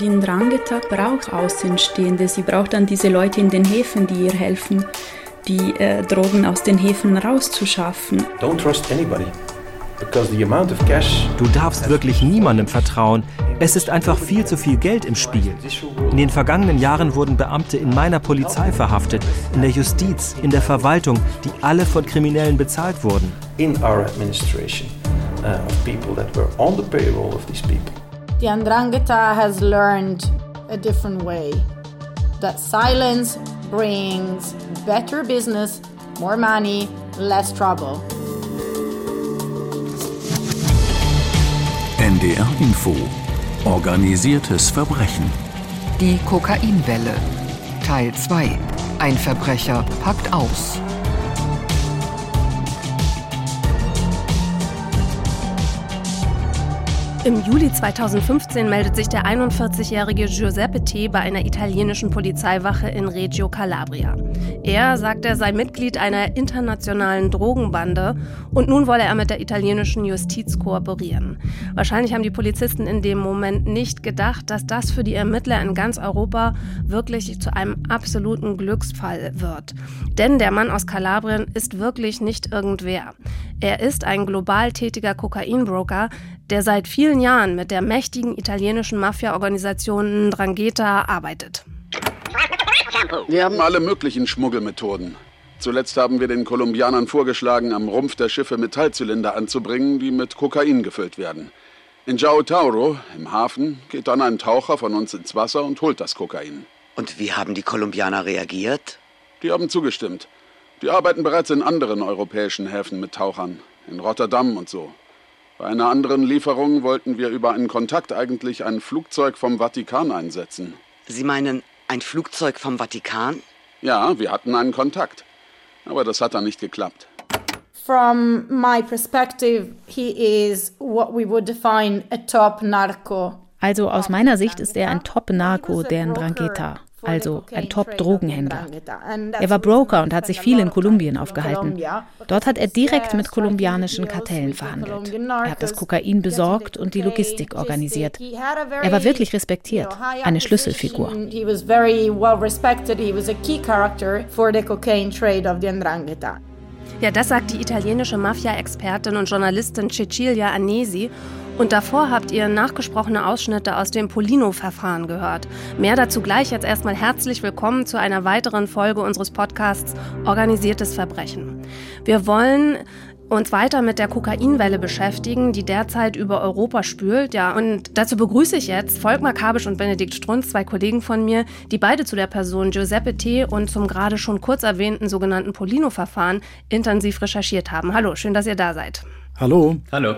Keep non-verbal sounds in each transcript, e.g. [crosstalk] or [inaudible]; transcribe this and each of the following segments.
Die Ndrangheta braucht Außenstehende. Sie braucht dann diese Leute in den Häfen, die ihr helfen, die äh, Drogen aus den Häfen rauszuschaffen. Don't trust anybody. Du darfst wirklich niemandem vertrauen. Es ist einfach viel zu viel Geld im Spiel. In den vergangenen Jahren wurden Beamte in meiner Polizei verhaftet, in der Justiz, in der Verwaltung, die alle von Kriminellen bezahlt wurden. In our administration uh, of people that were on the payroll of these people. The Andrangheta has learned a different way. That silence brings better business, more money, less trouble. NDR Info. Organisiertes Verbrechen. Die Kokainwelle. Teil 2. Ein Verbrecher packt aus. Im Juli 2015 meldet sich der 41-jährige Giuseppe T. bei einer italienischen Polizeiwache in Reggio Calabria. Er sagt, er sei Mitglied einer internationalen Drogenbande und nun wolle er mit der italienischen Justiz kooperieren. Wahrscheinlich haben die Polizisten in dem Moment nicht gedacht, dass das für die Ermittler in ganz Europa wirklich zu einem absoluten Glücksfall wird. Denn der Mann aus Kalabrien ist wirklich nicht irgendwer. Er ist ein global tätiger Kokainbroker, der seit vielen Jahren mit der mächtigen italienischen Mafia-Organisation Drangheta arbeitet. Wir haben alle möglichen Schmuggelmethoden. Zuletzt haben wir den Kolumbianern vorgeschlagen, am Rumpf der Schiffe Metallzylinder anzubringen, die mit Kokain gefüllt werden. In Jao Tauro, im Hafen, geht dann ein Taucher von uns ins Wasser und holt das Kokain. Und wie haben die Kolumbianer reagiert? Die haben zugestimmt. Die arbeiten bereits in anderen europäischen Häfen mit Tauchern, in Rotterdam und so. Bei einer anderen Lieferung wollten wir über einen Kontakt eigentlich ein Flugzeug vom Vatikan einsetzen. Sie meinen ein Flugzeug vom Vatikan? Ja, wir hatten einen Kontakt. Aber das hat dann nicht geklappt. From my perspective, he is what we would define a top narco. Also aus meiner Sicht ist er ein Top-Narco der Ndrangheta also ein Top-Drogenhändler. Er war Broker und hat sich viel in Kolumbien aufgehalten. Dort hat er direkt mit kolumbianischen Kartellen verhandelt. Er hat das Kokain besorgt und die Logistik organisiert. Er war wirklich respektiert, eine Schlüsselfigur. Ja, das sagt die italienische Mafia-Expertin und Journalistin Cecilia Anesi. Und davor habt ihr nachgesprochene Ausschnitte aus dem Polino-Verfahren gehört. Mehr dazu gleich. Jetzt erstmal herzlich willkommen zu einer weiteren Folge unseres Podcasts Organisiertes Verbrechen. Wir wollen uns weiter mit der Kokainwelle beschäftigen, die derzeit über Europa spült. Ja, und dazu begrüße ich jetzt Volkmar Kabisch und Benedikt Strunz, zwei Kollegen von mir, die beide zu der Person Giuseppe T. und zum gerade schon kurz erwähnten sogenannten Polino-Verfahren intensiv recherchiert haben. Hallo, schön, dass ihr da seid. Hallo. Hallo.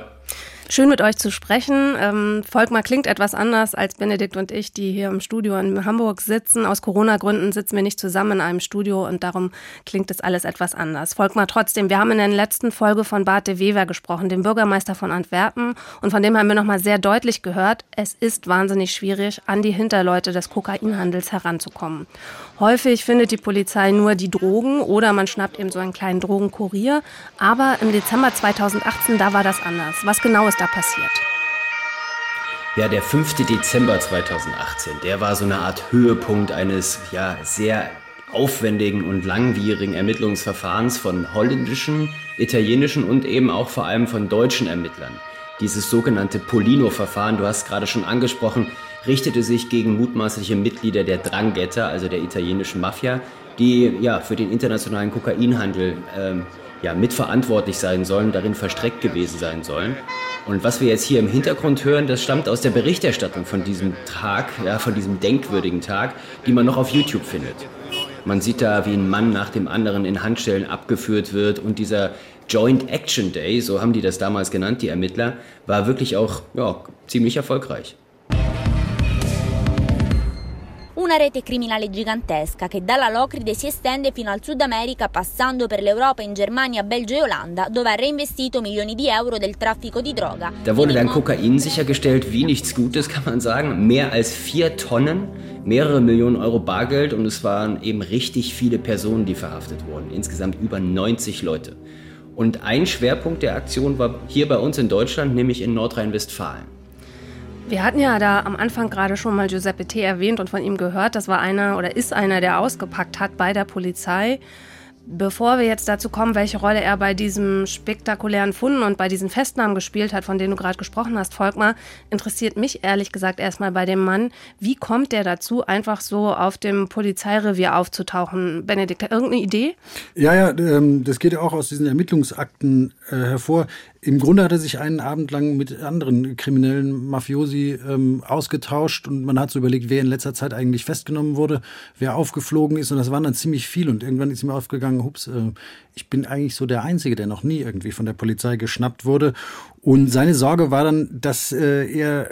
Schön mit euch zu sprechen. Ähm, Volkmar klingt etwas anders als Benedikt und ich, die hier im Studio in Hamburg sitzen. Aus Corona-Gründen sitzen wir nicht zusammen in einem Studio und darum klingt es alles etwas anders. Volkmar, trotzdem, wir haben in der letzten Folge von Bart de Wever gesprochen, dem Bürgermeister von Antwerpen. Und von dem haben wir nochmal sehr deutlich gehört, es ist wahnsinnig schwierig, an die Hinterleute des Kokainhandels heranzukommen. Häufig findet die Polizei nur die Drogen oder man schnappt eben so einen kleinen Drogenkurier. Aber im Dezember 2018, da war das anders. Was genau ist da passiert? Ja, der 5. Dezember 2018, der war so eine Art Höhepunkt eines ja, sehr aufwendigen und langwierigen Ermittlungsverfahrens von holländischen, italienischen und eben auch vor allem von deutschen Ermittlern. Dieses sogenannte Polino-Verfahren, du hast gerade schon angesprochen, richtete sich gegen mutmaßliche Mitglieder der Drangheta, also der italienischen Mafia, die ja für den internationalen Kokainhandel ähm, ja, mitverantwortlich sein sollen, darin verstreckt gewesen sein sollen. Und was wir jetzt hier im Hintergrund hören, das stammt aus der Berichterstattung von diesem Tag, ja, von diesem denkwürdigen Tag, die man noch auf YouTube findet. Man sieht da, wie ein Mann nach dem anderen in Handstellen abgeführt wird und dieser Joint Action Day, so haben die das damals genannt, die Ermittler, war wirklich auch ja, ziemlich erfolgreich. Una rete criminale gigantesca che dalla Locride si estende fino al Sud America passando per l'Europa in Germania, Belgio e Olanda, dove ha reinvestito milioni di euro del traffico di droga. Da wurde dann Kokain sichergestellt, wie nichts Gutes kann man sagen. Mehr als vier Tonnen, mehrere Millionen Euro Bargeld und es waren eben richtig viele Personen, die verhaftet wurden. Insgesamt über 90 Leute. Und ein Schwerpunkt der Aktion war hier bei uns in Deutschland, nämlich in Nordrhein-Westfalen. Wir hatten ja da am Anfang gerade schon mal Giuseppe T. erwähnt und von ihm gehört. Das war einer oder ist einer, der ausgepackt hat bei der Polizei. Bevor wir jetzt dazu kommen, welche Rolle er bei diesem spektakulären Funden und bei diesen Festnahmen gespielt hat, von denen du gerade gesprochen hast, Volkmar, interessiert mich ehrlich gesagt erstmal bei dem Mann, wie kommt der dazu, einfach so auf dem Polizeirevier aufzutauchen? Benedikt, irgendeine Idee? Ja, ja, ähm, das geht ja auch aus diesen Ermittlungsakten äh, hervor. Im Grunde hat er sich einen Abend lang mit anderen kriminellen Mafiosi ähm, ausgetauscht und man hat so überlegt, wer in letzter Zeit eigentlich festgenommen wurde, wer aufgeflogen ist und das waren dann ziemlich viel und irgendwann ist ihm aufgegangen, hups, äh, ich bin eigentlich so der Einzige, der noch nie irgendwie von der Polizei geschnappt wurde und seine Sorge war dann, dass äh, er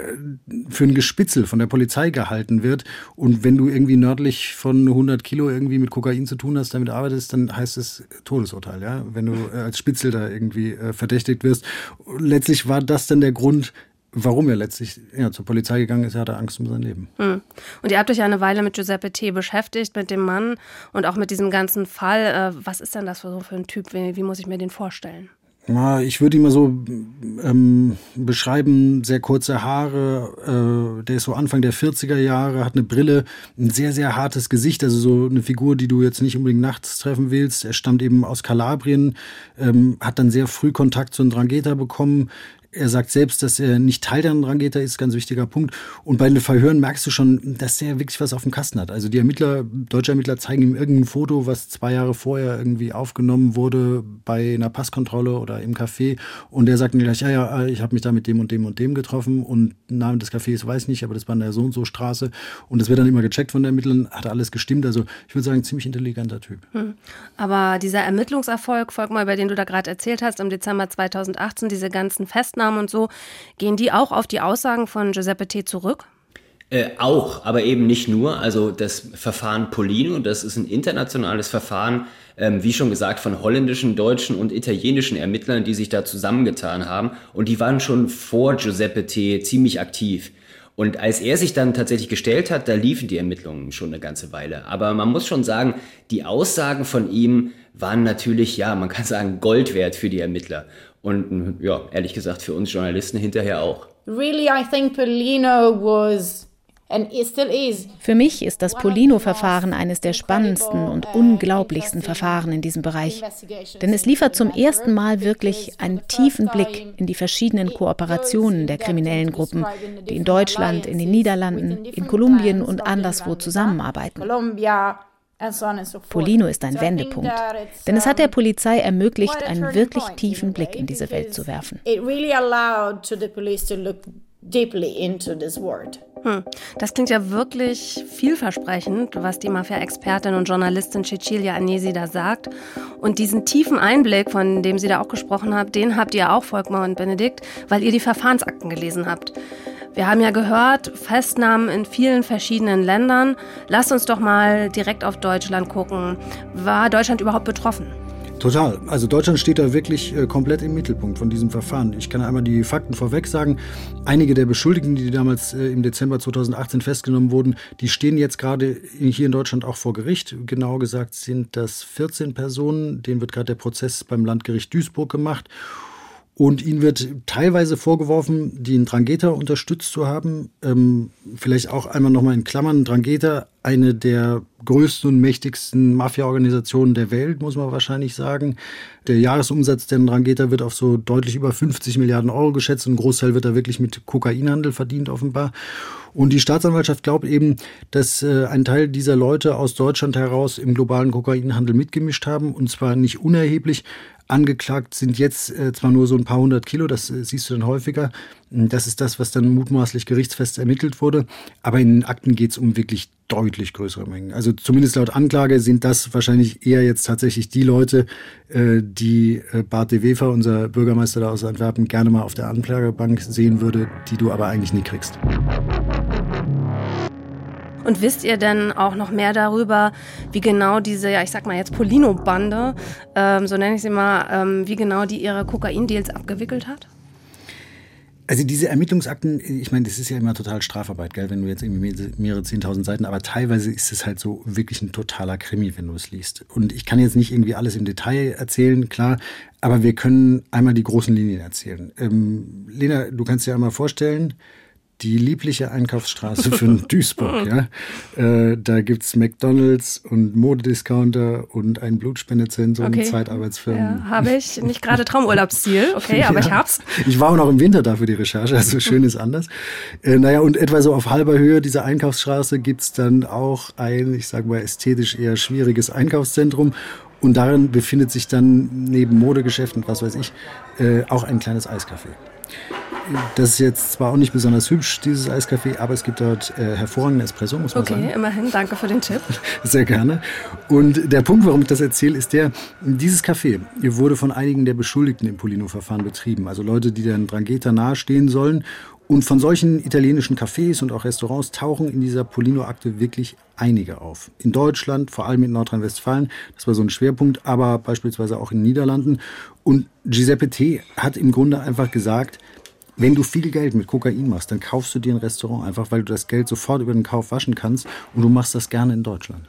für ein Gespitzel von der Polizei gehalten wird. Und wenn du irgendwie nördlich von 100 Kilo irgendwie mit Kokain zu tun hast, damit arbeitest, dann heißt es Todesurteil, ja, wenn du äh, als Spitzel da irgendwie äh, verdächtigt wirst. letztlich war das dann der Grund, warum er letztlich ja, zur Polizei gegangen ist, er hatte Angst um sein Leben. Hm. Und ihr habt euch ja eine Weile mit Giuseppe T. beschäftigt, mit dem Mann und auch mit diesem ganzen Fall. Äh, was ist denn das für, so für ein Typ? Wie, wie muss ich mir den vorstellen? Ich würde ihn mal so ähm, beschreiben, sehr kurze Haare, äh, der ist so Anfang der 40er Jahre, hat eine Brille, ein sehr, sehr hartes Gesicht, also so eine Figur, die du jetzt nicht unbedingt nachts treffen willst. Er stammt eben aus Kalabrien, ähm, hat dann sehr früh Kontakt zu einem Drangheta bekommen, er sagt selbst, dass er nicht Teil der Rangeter ist, ganz wichtiger Punkt. Und bei den Verhören merkst du schon, dass er wirklich was auf dem Kasten hat. Also die Ermittler, deutsche Ermittler zeigen ihm irgendein Foto, was zwei Jahre vorher irgendwie aufgenommen wurde bei einer Passkontrolle oder im Café. Und er sagt mir gleich, ja, ja, ich habe mich da mit dem und dem und dem getroffen und Namen des Cafés weiß nicht, aber das war in der so und so Straße. Und das wird dann immer gecheckt von den Ermittlern, hat alles gestimmt. Also ich würde sagen, ziemlich intelligenter Typ. Hm. Aber dieser Ermittlungserfolg, folgt mal, über den du da gerade erzählt hast, im Dezember 2018, diese ganzen Festen Festnahmen und so, gehen die auch auf die Aussagen von Giuseppe T. zurück? Äh, auch, aber eben nicht nur. Also das Verfahren Polino, das ist ein internationales Verfahren, ähm, wie schon gesagt, von holländischen, deutschen und italienischen Ermittlern, die sich da zusammengetan haben. Und die waren schon vor Giuseppe T. ziemlich aktiv. Und als er sich dann tatsächlich gestellt hat, da liefen die Ermittlungen schon eine ganze Weile. Aber man muss schon sagen, die Aussagen von ihm waren natürlich, ja, man kann sagen, Gold wert für die Ermittler. Und ja, ehrlich gesagt für uns Journalisten hinterher auch. Really, I think Polino was für mich ist das Polino-Verfahren eines der spannendsten und unglaublichsten Verfahren in diesem Bereich. Denn es liefert zum ersten Mal wirklich einen tiefen Blick in die verschiedenen Kooperationen der kriminellen Gruppen, die in Deutschland, in den Niederlanden, in Kolumbien und anderswo zusammenarbeiten. Polino ist ein Wendepunkt, denn es hat der Polizei ermöglicht, einen wirklich tiefen Blick in diese Welt zu werfen. Hm. Das klingt ja wirklich vielversprechend, was die Mafia-Expertin und Journalistin Cecilia Agnesi da sagt. Und diesen tiefen Einblick, von dem sie da auch gesprochen hat, den habt ihr auch, Volkmar und Benedikt, weil ihr die Verfahrensakten gelesen habt. Wir haben ja gehört, Festnahmen in vielen verschiedenen Ländern. Lasst uns doch mal direkt auf Deutschland gucken. War Deutschland überhaupt betroffen? Total. Also Deutschland steht da wirklich äh, komplett im Mittelpunkt von diesem Verfahren. Ich kann einmal die Fakten vorweg sagen. Einige der Beschuldigten, die damals äh, im Dezember 2018 festgenommen wurden, die stehen jetzt gerade hier in Deutschland auch vor Gericht. Genau gesagt sind das 14 Personen. Denen wird gerade der Prozess beim Landgericht Duisburg gemacht. Und ihnen wird teilweise vorgeworfen, die Drangheta unterstützt zu haben. Ähm, vielleicht auch einmal nochmal in Klammern. Drangheta, eine der größten und mächtigsten Mafia-Organisationen der Welt, muss man wahrscheinlich sagen. Der Jahresumsatz der Drangheta wird auf so deutlich über 50 Milliarden Euro geschätzt. Ein Großteil wird da wirklich mit Kokainhandel verdient, offenbar. Und die Staatsanwaltschaft glaubt eben, dass äh, ein Teil dieser Leute aus Deutschland heraus im globalen Kokainhandel mitgemischt haben. Und zwar nicht unerheblich, Angeklagt sind jetzt äh, zwar nur so ein paar hundert Kilo, das äh, siehst du dann häufiger. Das ist das, was dann mutmaßlich gerichtsfest ermittelt wurde. Aber in den Akten geht es um wirklich deutlich größere Mengen. Also zumindest laut Anklage sind das wahrscheinlich eher jetzt tatsächlich die Leute, äh, die äh, Bart de Wever, unser Bürgermeister da aus Antwerpen, gerne mal auf der Anklagebank sehen würde, die du aber eigentlich nie kriegst. Und wisst ihr denn auch noch mehr darüber, wie genau diese, ja, ich sag mal jetzt Polino-Bande, ähm, so nenne ich sie mal, ähm, wie genau die ihre Kokain-Deals abgewickelt hat? Also diese Ermittlungsakten, ich meine, das ist ja immer total Strafarbeit, gell, wenn du jetzt irgendwie mehrere zehntausend Seiten, aber teilweise ist es halt so wirklich ein totaler Krimi, wenn du es liest. Und ich kann jetzt nicht irgendwie alles im Detail erzählen, klar, aber wir können einmal die großen Linien erzählen. Ähm, Lena, du kannst dir einmal vorstellen, die liebliche Einkaufsstraße von [laughs] Duisburg. ja. Äh, da gibt es McDonalds und Modediscounter und ein Blutspendezentrum, okay. Zeitarbeitsfirmen. Ja, habe ich. Nicht gerade Traumurlaubsziel, [laughs] okay, aber ja. ich hab's. Ich war auch noch im Winter da für die Recherche, also schön ist anders. Äh, naja, und etwa so auf halber Höhe dieser Einkaufsstraße gibt es dann auch ein, ich sage mal, ästhetisch eher schwieriges Einkaufszentrum. Und darin befindet sich dann neben Modegeschäften, was weiß ich, äh, auch ein kleines Eiscafé. Das ist jetzt zwar auch nicht besonders hübsch, dieses Eiscafé, aber es gibt dort äh, hervorragenden Espresso, muss man okay, sagen. Okay, immerhin, danke für den Tipp. [laughs] Sehr gerne. Und der Punkt, warum ich das erzähle, ist der, dieses Café wurde von einigen der Beschuldigten im Polino-Verfahren betrieben. Also Leute, die dann Drangheta nahestehen sollen. Und von solchen italienischen Cafés und auch Restaurants tauchen in dieser Polino-Akte wirklich einige auf. In Deutschland, vor allem in Nordrhein-Westfalen, das war so ein Schwerpunkt, aber beispielsweise auch in den Niederlanden. Und Giuseppe T. hat im Grunde einfach gesagt, wenn du viel Geld mit Kokain machst, dann kaufst du dir ein Restaurant einfach, weil du das Geld sofort über den Kauf waschen kannst und du machst das gerne in Deutschland.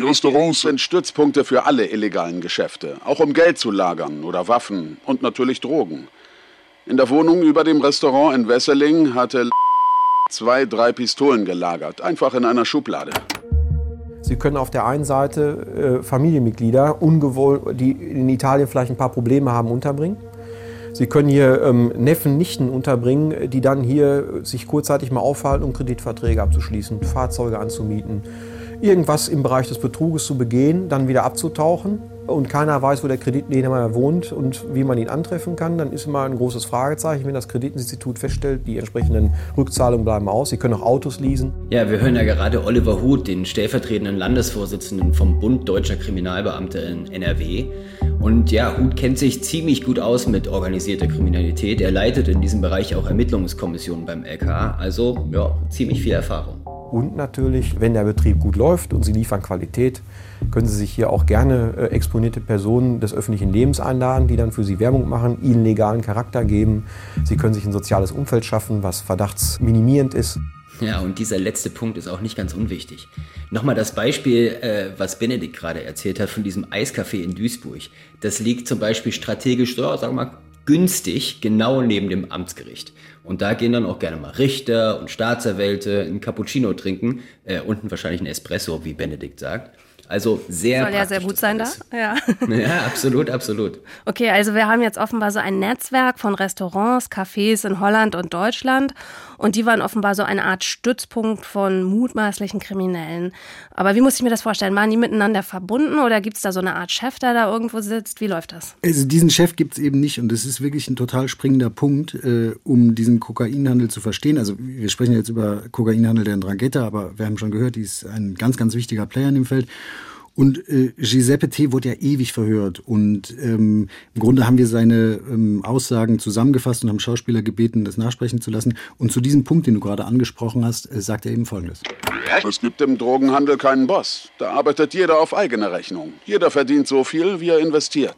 Restaurants sind Stützpunkte für alle illegalen Geschäfte, auch um Geld zu lagern oder Waffen und natürlich Drogen. In der Wohnung über dem Restaurant in Wesseling hatte zwei, drei Pistolen gelagert, einfach in einer Schublade. Sie können auf der einen Seite äh, Familienmitglieder, ungewollt, die in Italien vielleicht ein paar Probleme haben, unterbringen. Sie können hier ähm, Neffen, Nichten unterbringen, die dann hier sich kurzzeitig mal aufhalten, um Kreditverträge abzuschließen, Fahrzeuge anzumieten, irgendwas im Bereich des Betruges zu begehen, dann wieder abzutauchen und keiner weiß, wo der Kreditnehmer wohnt und wie man ihn antreffen kann, dann ist immer ein großes Fragezeichen, wenn das Kreditinstitut feststellt, die entsprechenden Rückzahlungen bleiben aus. Sie können auch Autos leasen. Ja, wir hören ja gerade Oliver Huth, den stellvertretenden Landesvorsitzenden vom Bund Deutscher Kriminalbeamte in NRW. Und ja, Huth kennt sich ziemlich gut aus mit organisierter Kriminalität. Er leitet in diesem Bereich auch Ermittlungskommissionen beim LK. Also ja, ziemlich viel Erfahrung. Und natürlich, wenn der Betrieb gut läuft und Sie liefern Qualität, können Sie sich hier auch gerne äh, exponierte Personen des öffentlichen Lebens einladen, die dann für Sie Werbung machen, Ihnen legalen Charakter geben. Sie können sich ein soziales Umfeld schaffen, was verdachtsminimierend ist. Ja, und dieser letzte Punkt ist auch nicht ganz unwichtig. Nochmal das Beispiel, äh, was Benedikt gerade erzählt hat von diesem Eiscafé in Duisburg. Das liegt zum Beispiel strategisch, ja, sagen wir mal, günstig genau neben dem Amtsgericht. Und da gehen dann auch gerne mal Richter und Staatsanwälte ein Cappuccino trinken, äh, unten wahrscheinlich ein Espresso, wie Benedikt sagt. Also sehr. Soll ja sehr gut sein da. Ja. [laughs] ja, absolut, absolut. Okay, also wir haben jetzt offenbar so ein Netzwerk von Restaurants, Cafés in Holland und Deutschland. Und die waren offenbar so eine Art Stützpunkt von mutmaßlichen Kriminellen. Aber wie muss ich mir das vorstellen? Waren die miteinander verbunden oder gibt es da so eine Art Chef, der da irgendwo sitzt? Wie läuft das? Also diesen Chef gibt es eben nicht. Und das ist wirklich ein total springender Punkt, äh, um diesen Kokainhandel zu verstehen. Also wir sprechen jetzt über Kokainhandel der Drangheta, aber wir haben schon gehört, die ist ein ganz, ganz wichtiger Player in dem Feld. Und äh, Giuseppe T. wurde ja ewig verhört. Und ähm, im Grunde haben wir seine ähm, Aussagen zusammengefasst und haben Schauspieler gebeten, das nachsprechen zu lassen. Und zu diesem Punkt, den du gerade angesprochen hast, äh, sagt er eben Folgendes. Es gibt im Drogenhandel keinen Boss. Da arbeitet jeder auf eigene Rechnung. Jeder verdient so viel, wie er investiert.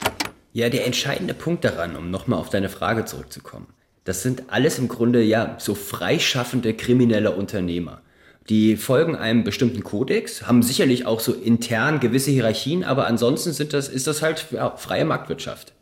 Ja, der entscheidende Punkt daran, um nochmal auf deine Frage zurückzukommen. Das sind alles im Grunde ja so freischaffende kriminelle Unternehmer. Die folgen einem bestimmten Kodex, haben sicherlich auch so intern gewisse Hierarchien, aber ansonsten sind das, ist das halt ja, freie Marktwirtschaft.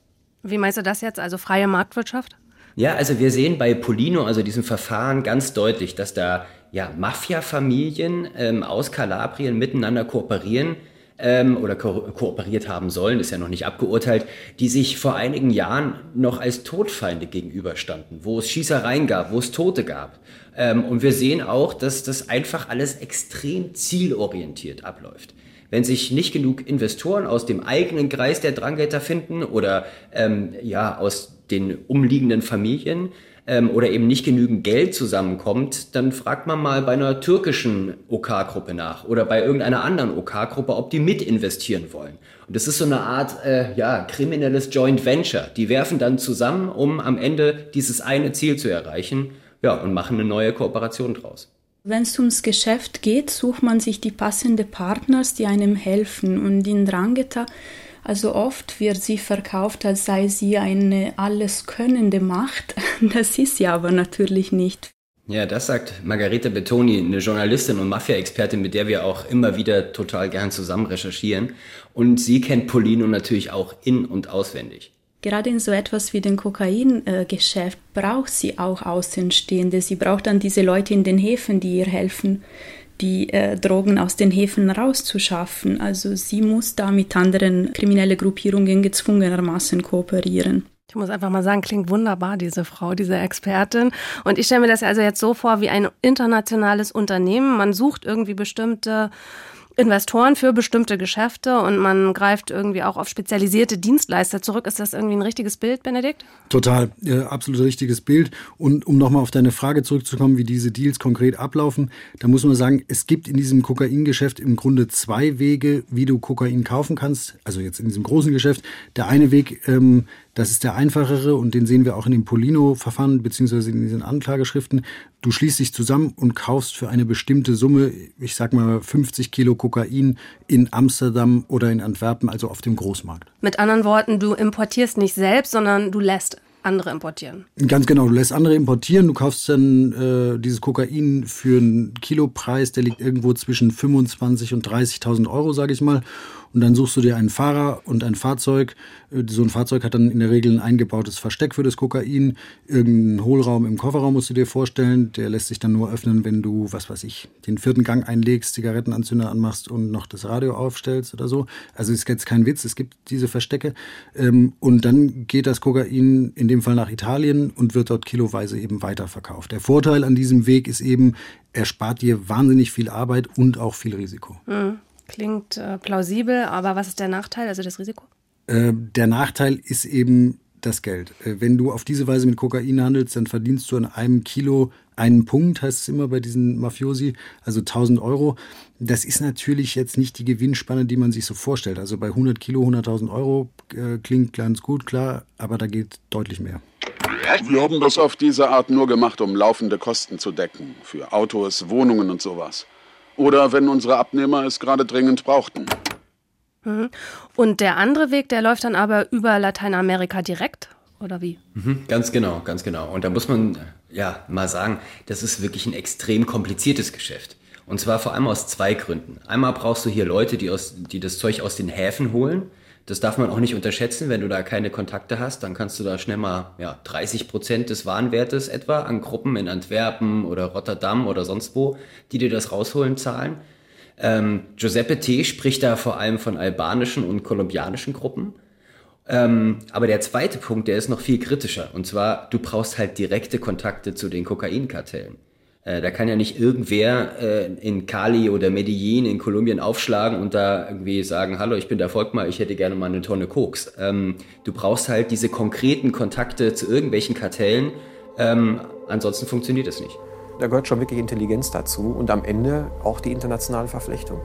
Wie meinst du das jetzt, also freie Marktwirtschaft? Ja, also wir sehen bei Polino, also diesem Verfahren, ganz deutlich, dass da ja Mafia-Familien ähm, aus Kalabrien miteinander kooperieren ähm, oder ko kooperiert haben sollen, ist ja noch nicht abgeurteilt, die sich vor einigen Jahren noch als Todfeinde gegenüberstanden, wo es Schießereien gab, wo es Tote gab. Ähm, und wir sehen auch, dass das einfach alles extrem zielorientiert abläuft. Wenn sich nicht genug Investoren aus dem eigenen Kreis der Dranghäter finden oder ähm, ja aus den umliegenden Familien, ähm, oder eben nicht genügend Geld zusammenkommt, dann fragt man mal bei einer türkischen OK-Gruppe nach oder bei irgendeiner anderen OK-Gruppe, ob die mit investieren wollen. Und das ist so eine Art äh, ja, kriminelles Joint Venture. Die werfen dann zusammen, um am Ende dieses eine Ziel zu erreichen ja, und machen eine neue Kooperation draus. Wenn es ums Geschäft geht, sucht man sich die passenden Partners, die einem helfen. Und in Drangheta also oft wird sie verkauft, als sei sie eine alleskönnende Macht. [laughs] Das ist sie aber natürlich nicht. Ja, das sagt Margarete Bettoni, eine Journalistin und Mafia-Expertin, mit der wir auch immer wieder total gern zusammen recherchieren. Und sie kennt Polino natürlich auch in- und auswendig. Gerade in so etwas wie dem Kokaingeschäft braucht sie auch Außenstehende. Sie braucht dann diese Leute in den Häfen, die ihr helfen, die äh, Drogen aus den Häfen rauszuschaffen. Also sie muss da mit anderen kriminellen Gruppierungen gezwungenermaßen kooperieren. Ich muss einfach mal sagen, klingt wunderbar, diese Frau, diese Expertin. Und ich stelle mir das also jetzt so vor wie ein internationales Unternehmen. Man sucht irgendwie bestimmte Investoren für bestimmte Geschäfte und man greift irgendwie auch auf spezialisierte Dienstleister zurück. Ist das irgendwie ein richtiges Bild, Benedikt? Total, äh, absolut richtiges Bild. Und um nochmal auf deine Frage zurückzukommen, wie diese Deals konkret ablaufen, da muss man sagen, es gibt in diesem Kokaingeschäft im Grunde zwei Wege, wie du Kokain kaufen kannst. Also jetzt in diesem großen Geschäft. Der eine Weg, ähm, das ist der einfachere und den sehen wir auch in dem Polino-Verfahren beziehungsweise in diesen Anklageschriften. Du schließt dich zusammen und kaufst für eine bestimmte Summe, ich sag mal 50 Kilo Kokain in Amsterdam oder in Antwerpen, also auf dem Großmarkt. Mit anderen Worten, du importierst nicht selbst, sondern du lässt andere importieren. Ganz genau, du lässt andere importieren, du kaufst dann äh, dieses Kokain für einen Kilopreis, der liegt irgendwo zwischen 25 und 30.000 Euro, sage ich mal. Und dann suchst du dir einen Fahrer und ein Fahrzeug. Äh, so ein Fahrzeug hat dann in der Regel ein eingebautes Versteck für das Kokain. Irgendeinen Hohlraum im Kofferraum musst du dir vorstellen. Der lässt sich dann nur öffnen, wenn du, was weiß ich, den vierten Gang einlegst, Zigarettenanzünder anmachst und noch das Radio aufstellst oder so. Also ist jetzt kein Witz, es gibt diese Verstecke. Ähm, und dann geht das Kokain in dem Fall nach Italien und wird dort kiloweise eben weiterverkauft. Der Vorteil an diesem Weg ist eben, er spart dir wahnsinnig viel Arbeit und auch viel Risiko. Mhm. Klingt äh, plausibel, aber was ist der Nachteil, also das Risiko? Äh, der Nachteil ist eben das Geld. Äh, wenn du auf diese Weise mit Kokain handelst, dann verdienst du an einem Kilo einen Punkt, heißt es immer bei diesen Mafiosi, also 1000 Euro. Das ist natürlich jetzt nicht die Gewinnspanne, die man sich so vorstellt. Also bei 100 Kilo 100.000 Euro äh, klingt ganz gut, klar, aber da geht deutlich mehr. Wir haben das auf diese Art nur gemacht, um laufende Kosten zu decken. Für Autos, Wohnungen und sowas. Oder wenn unsere Abnehmer es gerade dringend brauchten. Mhm. Und der andere Weg, der läuft dann aber über Lateinamerika direkt, oder wie? Mhm, ganz genau, ganz genau. Und da muss man ja mal sagen, das ist wirklich ein extrem kompliziertes Geschäft. Und zwar vor allem aus zwei Gründen. Einmal brauchst du hier Leute, die, aus, die das Zeug aus den Häfen holen. Das darf man auch nicht unterschätzen. Wenn du da keine Kontakte hast, dann kannst du da schnell mal ja, 30 Prozent des Warenwertes etwa an Gruppen in Antwerpen oder Rotterdam oder sonst wo, die dir das rausholen, zahlen. Ähm, Giuseppe T. spricht da vor allem von albanischen und kolumbianischen Gruppen. Ähm, aber der zweite Punkt, der ist noch viel kritischer. Und zwar, du brauchst halt direkte Kontakte zu den Kokainkartellen. Äh, da kann ja nicht irgendwer äh, in Cali oder Medellin in Kolumbien aufschlagen und da irgendwie sagen, hallo, ich bin der Volkmar, ich hätte gerne mal eine Tonne Koks. Ähm, du brauchst halt diese konkreten Kontakte zu irgendwelchen Kartellen, ähm, ansonsten funktioniert es nicht. Da gehört schon wirklich Intelligenz dazu und am Ende auch die internationale Verflechtung.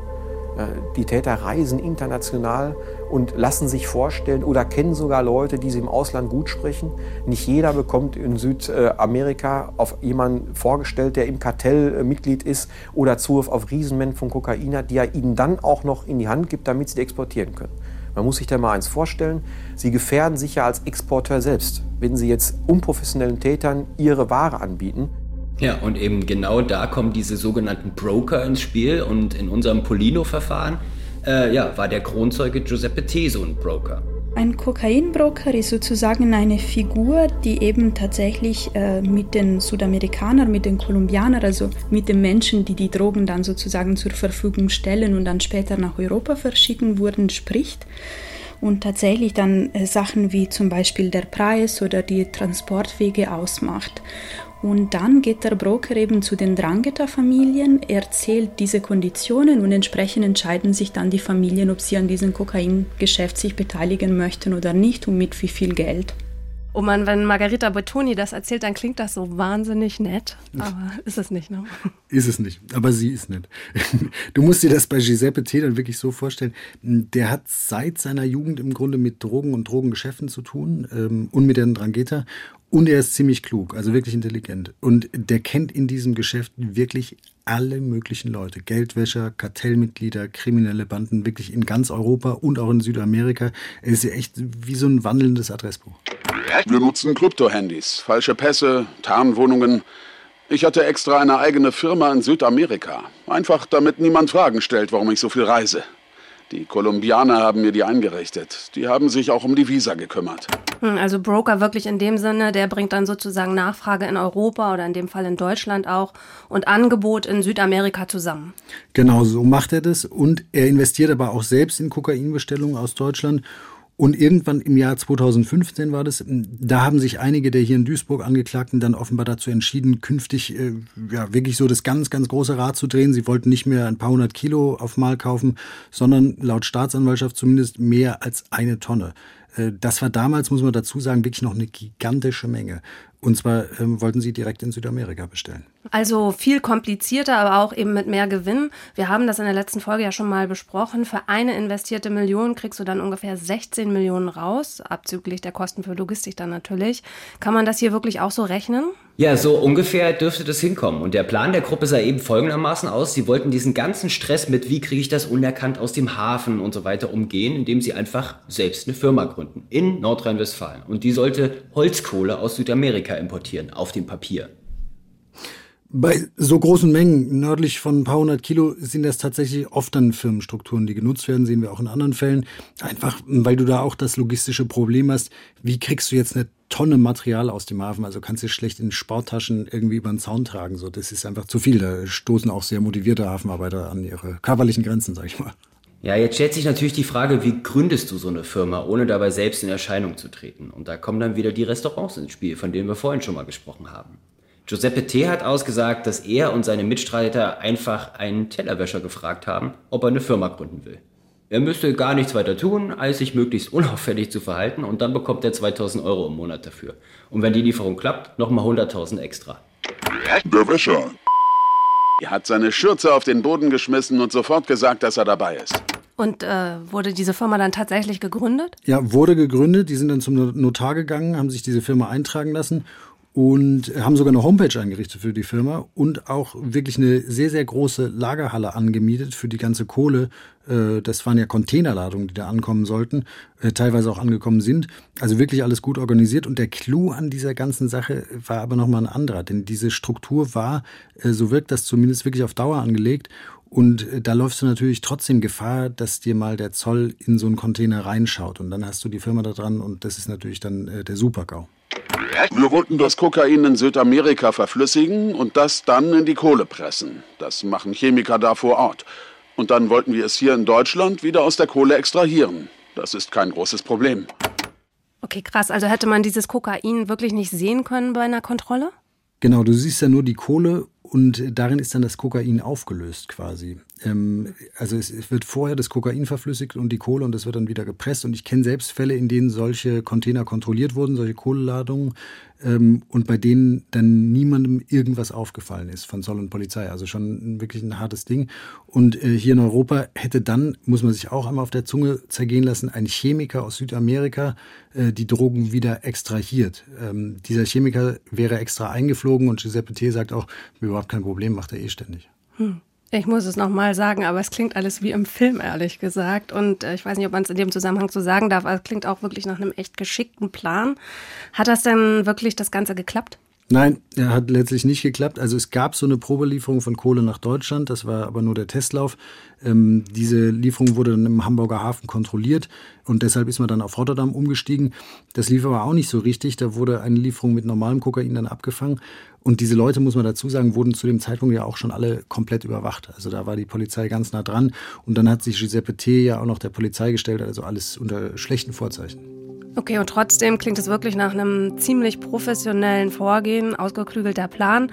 Die Täter reisen international und lassen sich vorstellen oder kennen sogar Leute, die sie im Ausland gut sprechen. Nicht jeder bekommt in Südamerika auf jemanden vorgestellt, der im Kartell Mitglied ist oder Zugriff auf Riesenmengen von Kokain die er ihnen dann auch noch in die Hand gibt, damit sie die exportieren können. Man muss sich da mal eins vorstellen, sie gefährden sich ja als Exporteur selbst, wenn sie jetzt unprofessionellen Tätern ihre Ware anbieten. Ja, und eben genau da kommen diese sogenannten Broker ins Spiel. Und in unserem Polino-Verfahren äh, ja, war der Kronzeuge Giuseppe Teso ein Broker. Ein Kokainbroker ist sozusagen eine Figur, die eben tatsächlich äh, mit den Südamerikanern, mit den Kolumbianern, also mit den Menschen, die die Drogen dann sozusagen zur Verfügung stellen und dann später nach Europa verschicken wurden, spricht und tatsächlich dann äh, Sachen wie zum Beispiel der Preis oder die Transportwege ausmacht. Und dann geht der Broker eben zu den Drangheta-Familien, erzählt diese Konditionen und entsprechend entscheiden sich dann die Familien, ob sie an diesem Kokaingeschäft sich beteiligen möchten oder nicht und mit wie viel Geld. Oh man, wenn Margarita Bottoni das erzählt, dann klingt das so wahnsinnig nett. Aber ist es nicht, ne? Ist es nicht, aber sie ist nett. [laughs] Du musst dir das bei Giuseppe T. dann wirklich so vorstellen. Der hat seit seiner Jugend im Grunde mit Drogen und Drogengeschäften zu tun ähm, und mit der Drangheta. Und er ist ziemlich klug, also wirklich intelligent. Und der kennt in diesem Geschäft wirklich alle möglichen Leute. Geldwäscher, Kartellmitglieder, kriminelle Banden, wirklich in ganz Europa und auch in Südamerika. Er ist ja echt wie so ein wandelndes Adressbuch. Wir nutzen Krypto-Handys, falsche Pässe, Tarnwohnungen. Ich hatte extra eine eigene Firma in Südamerika. Einfach damit niemand Fragen stellt, warum ich so viel reise. Die Kolumbianer haben mir die eingerichtet. Die haben sich auch um die Visa gekümmert. Hm, also Broker wirklich in dem Sinne, der bringt dann sozusagen Nachfrage in Europa oder in dem Fall in Deutschland auch und Angebot in Südamerika zusammen. Genau, so macht er das und er investiert aber auch selbst in Kokainbestellungen aus Deutschland und irgendwann im Jahr 2015 war das, da haben sich einige der hier in Duisburg Angeklagten dann offenbar dazu entschieden, künftig äh, ja wirklich so das ganz, ganz große Rad zu drehen. Sie wollten nicht mehr ein paar hundert Kilo auf Mal kaufen, sondern laut Staatsanwaltschaft zumindest mehr als eine Tonne. Äh, das war damals, muss man dazu sagen, wirklich noch eine gigantische Menge. Und zwar ähm, wollten sie direkt in Südamerika bestellen. Also viel komplizierter, aber auch eben mit mehr Gewinn. Wir haben das in der letzten Folge ja schon mal besprochen. Für eine investierte Million kriegst du dann ungefähr 16 Millionen raus, abzüglich der Kosten für Logistik dann natürlich. Kann man das hier wirklich auch so rechnen? Ja, so ungefähr dürfte das hinkommen. Und der Plan der Gruppe sah eben folgendermaßen aus. Sie wollten diesen ganzen Stress mit, wie kriege ich das unerkannt aus dem Hafen und so weiter umgehen, indem sie einfach selbst eine Firma gründen in Nordrhein-Westfalen. Und die sollte Holzkohle aus Südamerika importieren, auf dem Papier. Bei so großen Mengen, nördlich von ein paar hundert Kilo, sind das tatsächlich oft dann Firmenstrukturen, die genutzt werden, sehen wir auch in anderen Fällen. Einfach, weil du da auch das logistische Problem hast. Wie kriegst du jetzt eine Tonne Material aus dem Hafen. Also kannst du schlecht in Sporttaschen irgendwie über den Zaun tragen. So, das ist einfach zu viel. Da stoßen auch sehr motivierte Hafenarbeiter an ihre körperlichen Grenzen, sag ich mal. Ja, jetzt stellt sich natürlich die Frage, wie gründest du so eine Firma, ohne dabei selbst in Erscheinung zu treten? Und da kommen dann wieder die Restaurants ins Spiel, von denen wir vorhin schon mal gesprochen haben. Giuseppe T. hat ausgesagt, dass er und seine Mitstreiter einfach einen Tellerwäscher gefragt haben, ob er eine Firma gründen will. Er müsste gar nichts weiter tun, als sich möglichst unauffällig zu verhalten und dann bekommt er 2000 Euro im Monat dafür. Und wenn die Lieferung klappt, nochmal 100.000 extra. Der Wäscher. Er hat seine Schürze auf den Boden geschmissen und sofort gesagt, dass er dabei ist. Und äh, wurde diese Firma dann tatsächlich gegründet? Ja, wurde gegründet. Die sind dann zum Notar gegangen, haben sich diese Firma eintragen lassen und haben sogar eine Homepage eingerichtet für die Firma und auch wirklich eine sehr, sehr große Lagerhalle angemietet für die ganze Kohle. Äh, das waren ja Containerladungen, die da ankommen sollten, äh, teilweise auch angekommen sind. Also wirklich alles gut organisiert. Und der Clou an dieser ganzen Sache war aber nochmal ein anderer, denn diese Struktur war, äh, so wirkt das zumindest wirklich auf Dauer angelegt. Und da läufst du natürlich trotzdem Gefahr, dass dir mal der Zoll in so einen Container reinschaut. Und dann hast du die Firma da dran und das ist natürlich dann der Supergau. Wir wollten das Kokain in Südamerika verflüssigen und das dann in die Kohle pressen. Das machen Chemiker da vor Ort. Und dann wollten wir es hier in Deutschland wieder aus der Kohle extrahieren. Das ist kein großes Problem. Okay, krass. Also hätte man dieses Kokain wirklich nicht sehen können bei einer Kontrolle? Genau, du siehst ja nur die Kohle und darin ist dann das Kokain aufgelöst quasi. Ähm, also es wird vorher das Kokain verflüssigt und die Kohle und das wird dann wieder gepresst. Und ich kenne selbst Fälle, in denen solche Container kontrolliert wurden, solche Kohleladungen, ähm, und bei denen dann niemandem irgendwas aufgefallen ist von Zoll und Polizei. Also schon wirklich ein hartes Ding. Und äh, hier in Europa hätte dann, muss man sich auch einmal auf der Zunge zergehen lassen, ein Chemiker aus Südamerika äh, die Drogen wieder extrahiert. Ähm, dieser Chemiker wäre extra eingeflogen und Giuseppe T. sagt auch, überhaupt kein Problem, macht er eh ständig. Hm. Ich muss es nochmal sagen, aber es klingt alles wie im Film, ehrlich gesagt. Und äh, ich weiß nicht, ob man es in dem Zusammenhang so sagen darf, aber es klingt auch wirklich nach einem echt geschickten Plan. Hat das denn wirklich das Ganze geklappt? Nein, er hat letztlich nicht geklappt. Also es gab so eine Probelieferung von Kohle nach Deutschland, das war aber nur der Testlauf. Ähm, diese Lieferung wurde dann im Hamburger Hafen kontrolliert und deshalb ist man dann auf Rotterdam umgestiegen. Das lief aber auch nicht so richtig. Da wurde eine Lieferung mit normalem Kokain dann abgefangen. Und diese Leute, muss man dazu sagen, wurden zu dem Zeitpunkt ja auch schon alle komplett überwacht. Also da war die Polizei ganz nah dran. Und dann hat sich Giuseppe T. ja auch noch der Polizei gestellt, also alles unter schlechten Vorzeichen. Okay, und trotzdem klingt es wirklich nach einem ziemlich professionellen Vorgehen, ausgeklügelter Plan.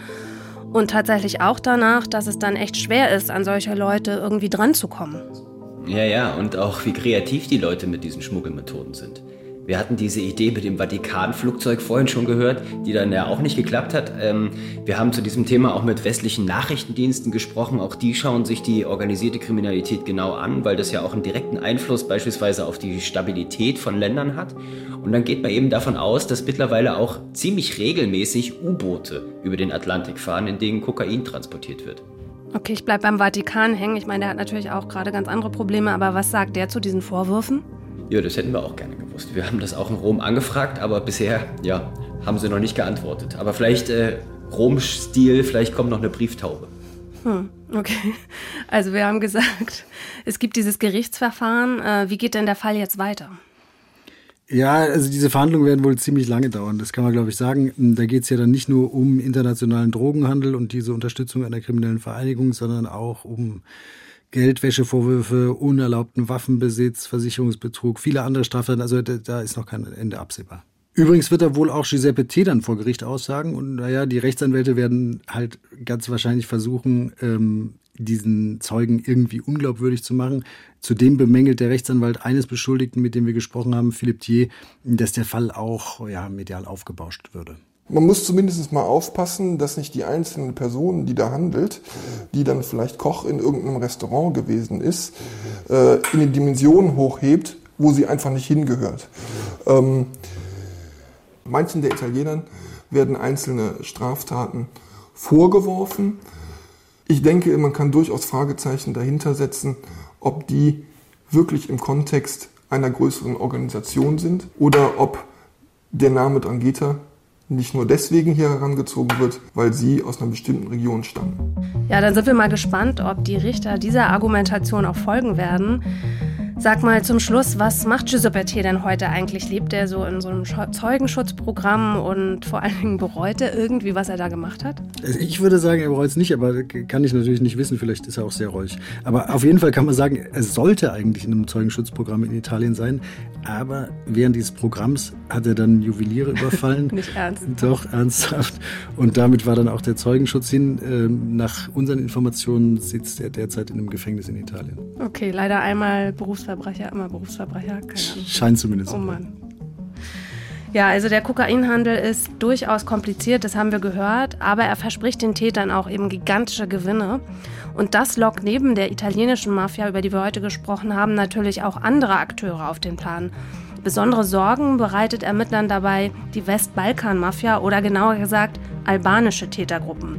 Und tatsächlich auch danach, dass es dann echt schwer ist, an solche Leute irgendwie dran zu kommen. Ja, ja, und auch wie kreativ die Leute mit diesen Schmuggelmethoden sind. Wir hatten diese Idee mit dem Vatikan-Flugzeug vorhin schon gehört, die dann ja auch nicht geklappt hat. Ähm, wir haben zu diesem Thema auch mit westlichen Nachrichtendiensten gesprochen. Auch die schauen sich die organisierte Kriminalität genau an, weil das ja auch einen direkten Einfluss beispielsweise auf die Stabilität von Ländern hat. Und dann geht man eben davon aus, dass mittlerweile auch ziemlich regelmäßig U-Boote über den Atlantik fahren, in denen Kokain transportiert wird. Okay, ich bleibe beim Vatikan hängen. Ich meine, der hat natürlich auch gerade ganz andere Probleme, aber was sagt der zu diesen Vorwürfen? Ja, das hätten wir auch gerne gewusst. Wir haben das auch in Rom angefragt, aber bisher, ja, haben sie noch nicht geantwortet. Aber vielleicht äh, Rom-Stil, vielleicht kommt noch eine Brieftaube. Hm, okay. Also wir haben gesagt, es gibt dieses Gerichtsverfahren. Äh, wie geht denn der Fall jetzt weiter? Ja, also diese Verhandlungen werden wohl ziemlich lange dauern, das kann man, glaube ich, sagen. Da geht es ja dann nicht nur um internationalen Drogenhandel und diese Unterstützung einer kriminellen Vereinigung, sondern auch um Geldwäschevorwürfe, unerlaubten Waffenbesitz, Versicherungsbetrug, viele andere Straftaten. Also da ist noch kein Ende absehbar. Übrigens wird da wohl auch Giuseppe T. dann vor Gericht aussagen. Und naja, die Rechtsanwälte werden halt ganz wahrscheinlich versuchen, ähm, diesen Zeugen irgendwie unglaubwürdig zu machen. Zudem bemängelt der Rechtsanwalt eines Beschuldigten, mit dem wir gesprochen haben, Philipp Thier, dass der Fall auch ja, medial aufgebauscht würde. Man muss zumindest mal aufpassen, dass nicht die einzelnen Personen, die da handelt, die dann vielleicht Koch in irgendeinem Restaurant gewesen ist, äh, in die Dimensionen hochhebt, wo sie einfach nicht hingehört. Ähm, manchen der Italienern werden einzelne Straftaten vorgeworfen. Ich denke, man kann durchaus Fragezeichen dahinter setzen, ob die wirklich im Kontext einer größeren Organisation sind oder ob der Name Drangheta nicht nur deswegen hier herangezogen wird, weil sie aus einer bestimmten Region stammen. Ja, dann sind wir mal gespannt, ob die Richter dieser Argumentation auch folgen werden. Sag mal zum Schluss, was macht Giuseppe T. denn heute eigentlich? Lebt er so in so einem Zeugenschutzprogramm und vor allen Dingen bereut er irgendwie, was er da gemacht hat? Also ich würde sagen, er bereut es nicht, aber kann ich natürlich nicht wissen. Vielleicht ist er auch sehr ruhig. Aber auf jeden Fall kann man sagen, er sollte eigentlich in einem Zeugenschutzprogramm in Italien sein. Aber während dieses Programms hat er dann Juweliere überfallen. [laughs] nicht ernst. Doch, ernsthaft. Und damit war dann auch der Zeugenschutz hin. Ähm, nach unseren Informationen sitzt er derzeit in einem Gefängnis in Italien. Okay, leider einmal Berufs Berufsverbrecher, immer Berufsverbrecher, keine Ahnung. Scheint zumindest. Oh Mann. Ja, also der Kokainhandel ist durchaus kompliziert, das haben wir gehört, aber er verspricht den Tätern auch eben gigantische Gewinne. Und das lockt neben der italienischen Mafia, über die wir heute gesprochen haben, natürlich auch andere Akteure auf den Plan. Besondere Sorgen bereitet Ermittlern dabei die Westbalkan-Mafia oder genauer gesagt albanische Tätergruppen.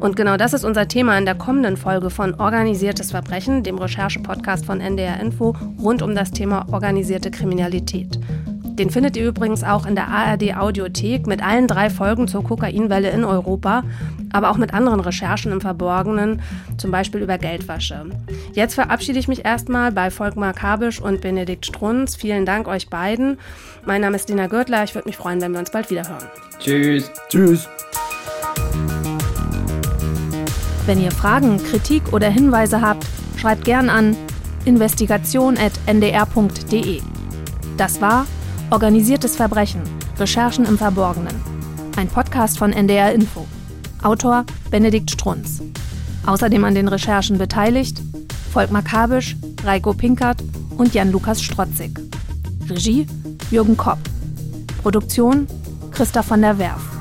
Und genau das ist unser Thema in der kommenden Folge von Organisiertes Verbrechen, dem Recherche-Podcast von NDR Info rund um das Thema organisierte Kriminalität. Den findet ihr übrigens auch in der ARD Audiothek mit allen drei Folgen zur Kokainwelle in Europa, aber auch mit anderen Recherchen im Verborgenen, zum Beispiel über Geldwasche. Jetzt verabschiede ich mich erstmal bei Volkmar Kabisch und Benedikt Strunz. Vielen Dank euch beiden. Mein Name ist Dina Gürtler. Ich würde mich freuen, wenn wir uns bald wieder hören. Tschüss. Tschüss. Wenn ihr Fragen, Kritik oder Hinweise habt, schreibt gern an investigation.ndr.de. Das war Organisiertes Verbrechen, Recherchen im Verborgenen. Ein Podcast von NDR Info. Autor Benedikt Strunz. Außerdem an den Recherchen beteiligt Volkmar Kabisch, Reiko Pinkert und Jan-Lukas Strotzig. Regie Jürgen Kopp. Produktion Christoph von der Werf.